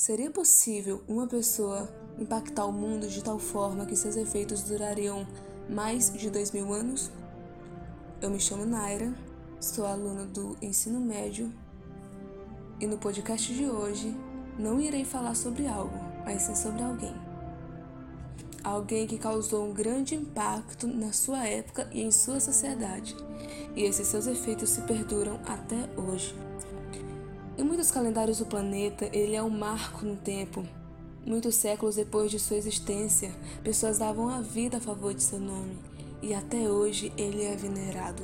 Seria possível uma pessoa impactar o mundo de tal forma que seus efeitos durariam mais de dois mil anos? Eu me chamo Naira, sou aluna do ensino médio e no podcast de hoje não irei falar sobre algo, mas sim sobre alguém. Alguém que causou um grande impacto na sua época e em sua sociedade, e esses seus efeitos se perduram até hoje. Em muitos calendários do planeta, ele é um marco no tempo. Muitos séculos depois de sua existência, pessoas davam a vida a favor de seu nome, e até hoje ele é venerado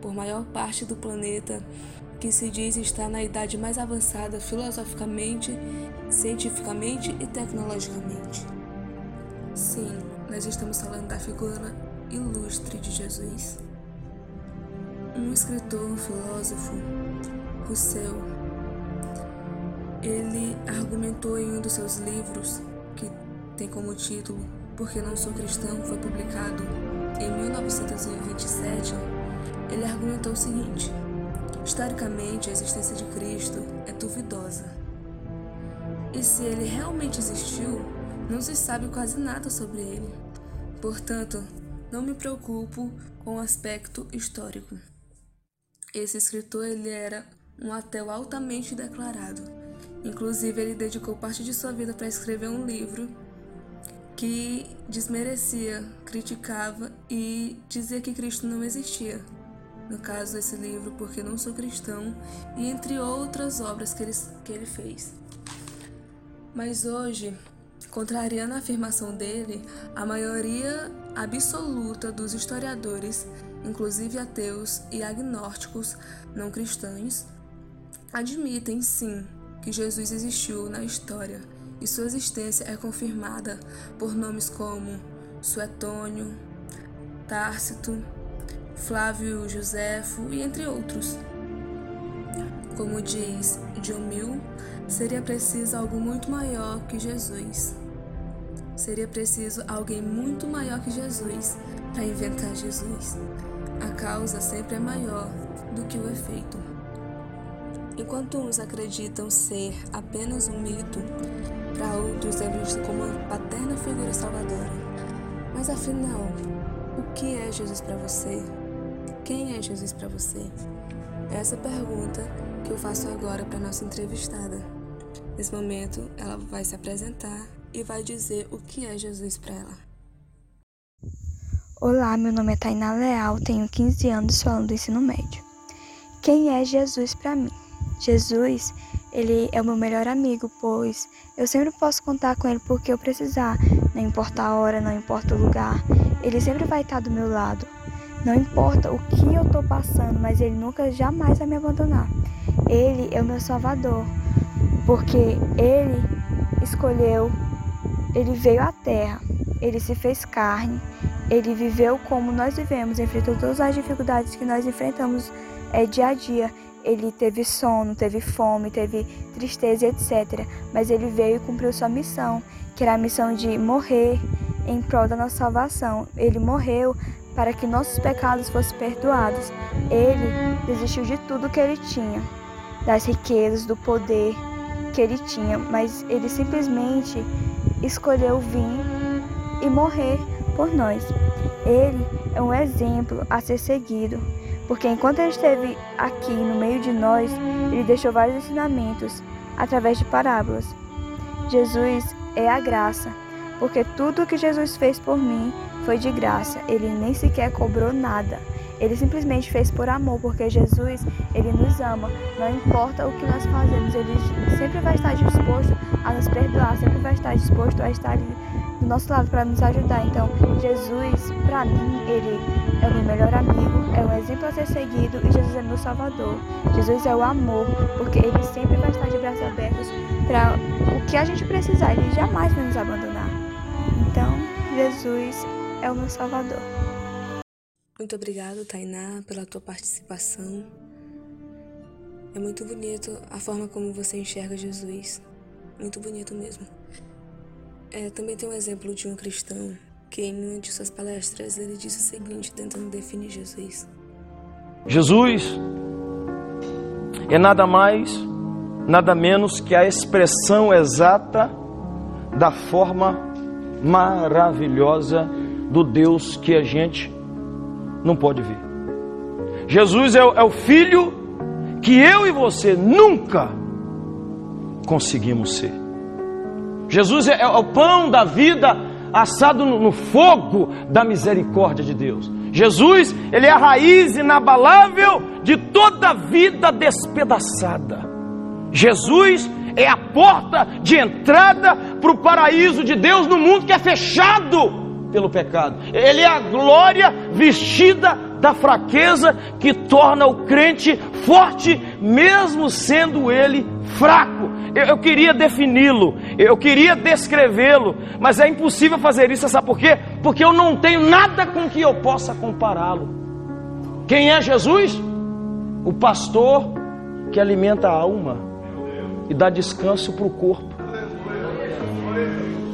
por maior parte do planeta, que se diz estar na idade mais avançada filosoficamente, cientificamente e tecnologicamente. Sim, nós estamos falando da figura ilustre de Jesus. Um escritor, um filósofo, Rousseau, ele argumentou em um dos seus livros, que tem como título Porque Não Sou Cristão, foi publicado em 1927. Ele argumentou o seguinte: Historicamente, a existência de Cristo é duvidosa. E se ele realmente existiu, não se sabe quase nada sobre ele. Portanto, não me preocupo com o aspecto histórico. Esse escritor ele era um ateu altamente declarado Inclusive, ele dedicou parte de sua vida para escrever um livro que desmerecia, criticava e dizia que Cristo não existia. No caso desse livro, Porque Não Sou Cristão, e entre outras obras que ele, que ele fez. Mas hoje, contrariando a afirmação dele, a maioria absoluta dos historiadores, inclusive ateus e agnósticos não cristãos, admitem sim que Jesus existiu na história e sua existência é confirmada por nomes como Suetônio, Tácito, Flávio Joséfo e entre outros. Como diz Mill, seria preciso algo muito maior que Jesus. Seria preciso alguém muito maior que Jesus para inventar Jesus. A causa sempre é maior do que o efeito. Enquanto uns acreditam ser apenas um mito, para outros é visto como uma paterna figura salvadora. Mas afinal, o que é Jesus para você? Quem é Jesus para você? É essa pergunta que eu faço agora para nossa entrevistada. Nesse momento, ela vai se apresentar e vai dizer o que é Jesus para ela. Olá, meu nome é Tainá Leal, tenho 15 anos, falando do ensino médio. Quem é Jesus para mim? Jesus, ele é o meu melhor amigo, pois eu sempre posso contar com ele porque eu precisar, não importa a hora, não importa o lugar, ele sempre vai estar do meu lado. Não importa o que eu estou passando, mas ele nunca jamais vai me abandonar. Ele é o meu salvador, porque ele escolheu, ele veio à terra, ele se fez carne, ele viveu como nós vivemos, enfrentou todas as dificuldades que nós enfrentamos é, dia a dia ele teve sono, teve fome, teve tristeza, etc. Mas ele veio e cumpriu sua missão, que era a missão de morrer em prol da nossa salvação. Ele morreu para que nossos pecados fossem perdoados. Ele desistiu de tudo que ele tinha, das riquezas, do poder que ele tinha, mas ele simplesmente escolheu vir e morrer por nós. Ele é um exemplo a ser seguido porque enquanto ele esteve aqui no meio de nós, ele deixou vários ensinamentos através de parábolas. Jesus é a graça, porque tudo que Jesus fez por mim foi de graça. Ele nem sequer cobrou nada. Ele simplesmente fez por amor, porque Jesus, ele nos ama. Não importa o que nós fazemos, ele sempre vai estar disposto a nos perdoar, sempre vai estar disposto a estar do nosso lado para nos ajudar. Então, Jesus, para mim, ele é o meu melhor amigo, é um exemplo a ser seguido e Jesus é meu salvador. Jesus é o amor, porque ele sempre vai estar de braços abertos para o que a gente precisar, ele jamais vai nos abandonar. Jesus é o meu salvador. Muito obrigado, Tainá, pela tua participação. É muito bonito a forma como você enxerga Jesus. Muito bonito mesmo. É, também tem um exemplo de um cristão que em uma de suas palestras ele disse o seguinte, tentando definir Jesus. Jesus é nada mais nada menos que a expressão exata da forma maravilhosa do Deus que a gente não pode ver. Jesus é o, é o Filho que eu e você nunca conseguimos ser. Jesus é, é o pão da vida assado no, no fogo da misericórdia de Deus. Jesus, ele é a raiz inabalável de toda vida despedaçada. Jesus é a porta de entrada para o paraíso de Deus no mundo que é fechado pelo pecado. Ele é a glória vestida da fraqueza que torna o crente forte, mesmo sendo ele fraco. Eu, eu queria defini-lo, eu queria descrevê-lo, mas é impossível fazer isso, sabe por quê? Porque eu não tenho nada com que eu possa compará-lo. Quem é Jesus? O pastor que alimenta a alma e dá descanso para o corpo.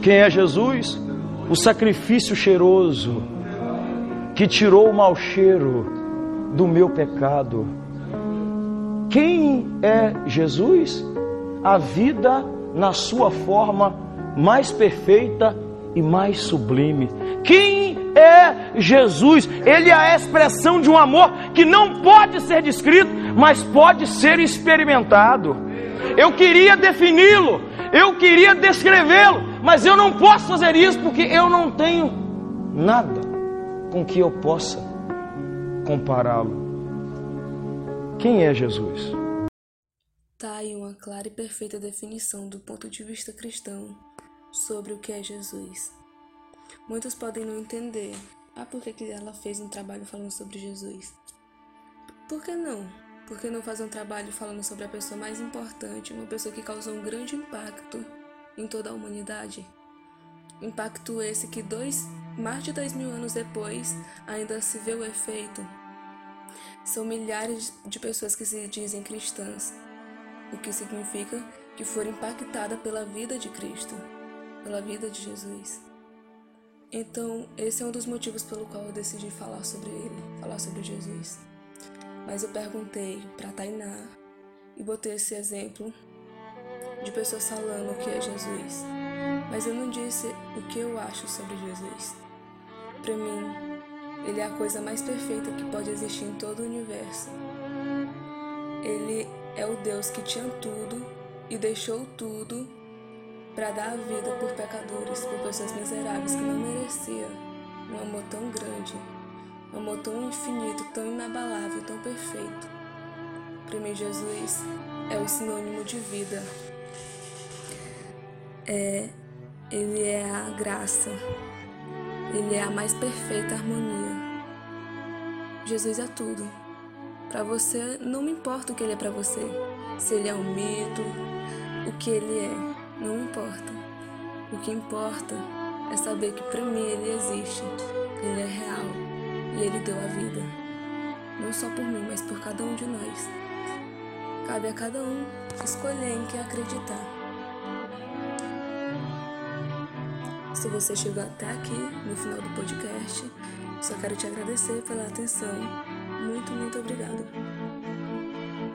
Quem é Jesus? O sacrifício cheiroso que tirou o mau cheiro do meu pecado. Quem é Jesus? A vida na sua forma mais perfeita e mais sublime. Quem é Jesus? Ele é a expressão de um amor que não pode ser descrito, mas pode ser experimentado. Eu queria defini-lo, eu queria descrevê-lo, mas eu não posso fazer isso porque eu não tenho nada com que eu possa compará-lo. Quem é Jesus? Tá aí uma clara e perfeita definição do ponto de vista cristão sobre o que é Jesus. Muitos podem não entender. Ah, por que ela fez um trabalho falando sobre Jesus? Por que não? Por que não fazer um trabalho falando sobre a pessoa mais importante, uma pessoa que causou um grande impacto em toda a humanidade? Impacto esse que dois, mais de dois mil anos depois ainda se vê o efeito. São milhares de pessoas que se dizem cristãs, o que significa que foram impactadas pela vida de Cristo, pela vida de Jesus. Então, esse é um dos motivos pelo qual eu decidi falar sobre ele, falar sobre Jesus. Mas eu perguntei para Tainá e botei esse exemplo de pessoas falando o que é Jesus. Mas eu não disse o que eu acho sobre Jesus. Para mim, ele é a coisa mais perfeita que pode existir em todo o universo. Ele é o Deus que tinha tudo e deixou tudo para dar a vida por pecadores, por pessoas miseráveis que não mereciam um amor tão grande, amor tão infinito, tão inabalável, tão perfeito. Para mim, Jesus é o sinônimo de vida. É, ele é a graça. Ele é a mais perfeita harmonia. Jesus é tudo. Para você, não me importa o que ele é para você. Se ele é um mito, o que ele é. Não importa. O que importa é saber que para mim ele existe, ele é real e ele deu a vida. Não só por mim, mas por cada um de nós. Cabe a cada um escolher em que acreditar. Se você chegou até aqui no final do podcast, só quero te agradecer pela atenção. Muito, muito obrigado.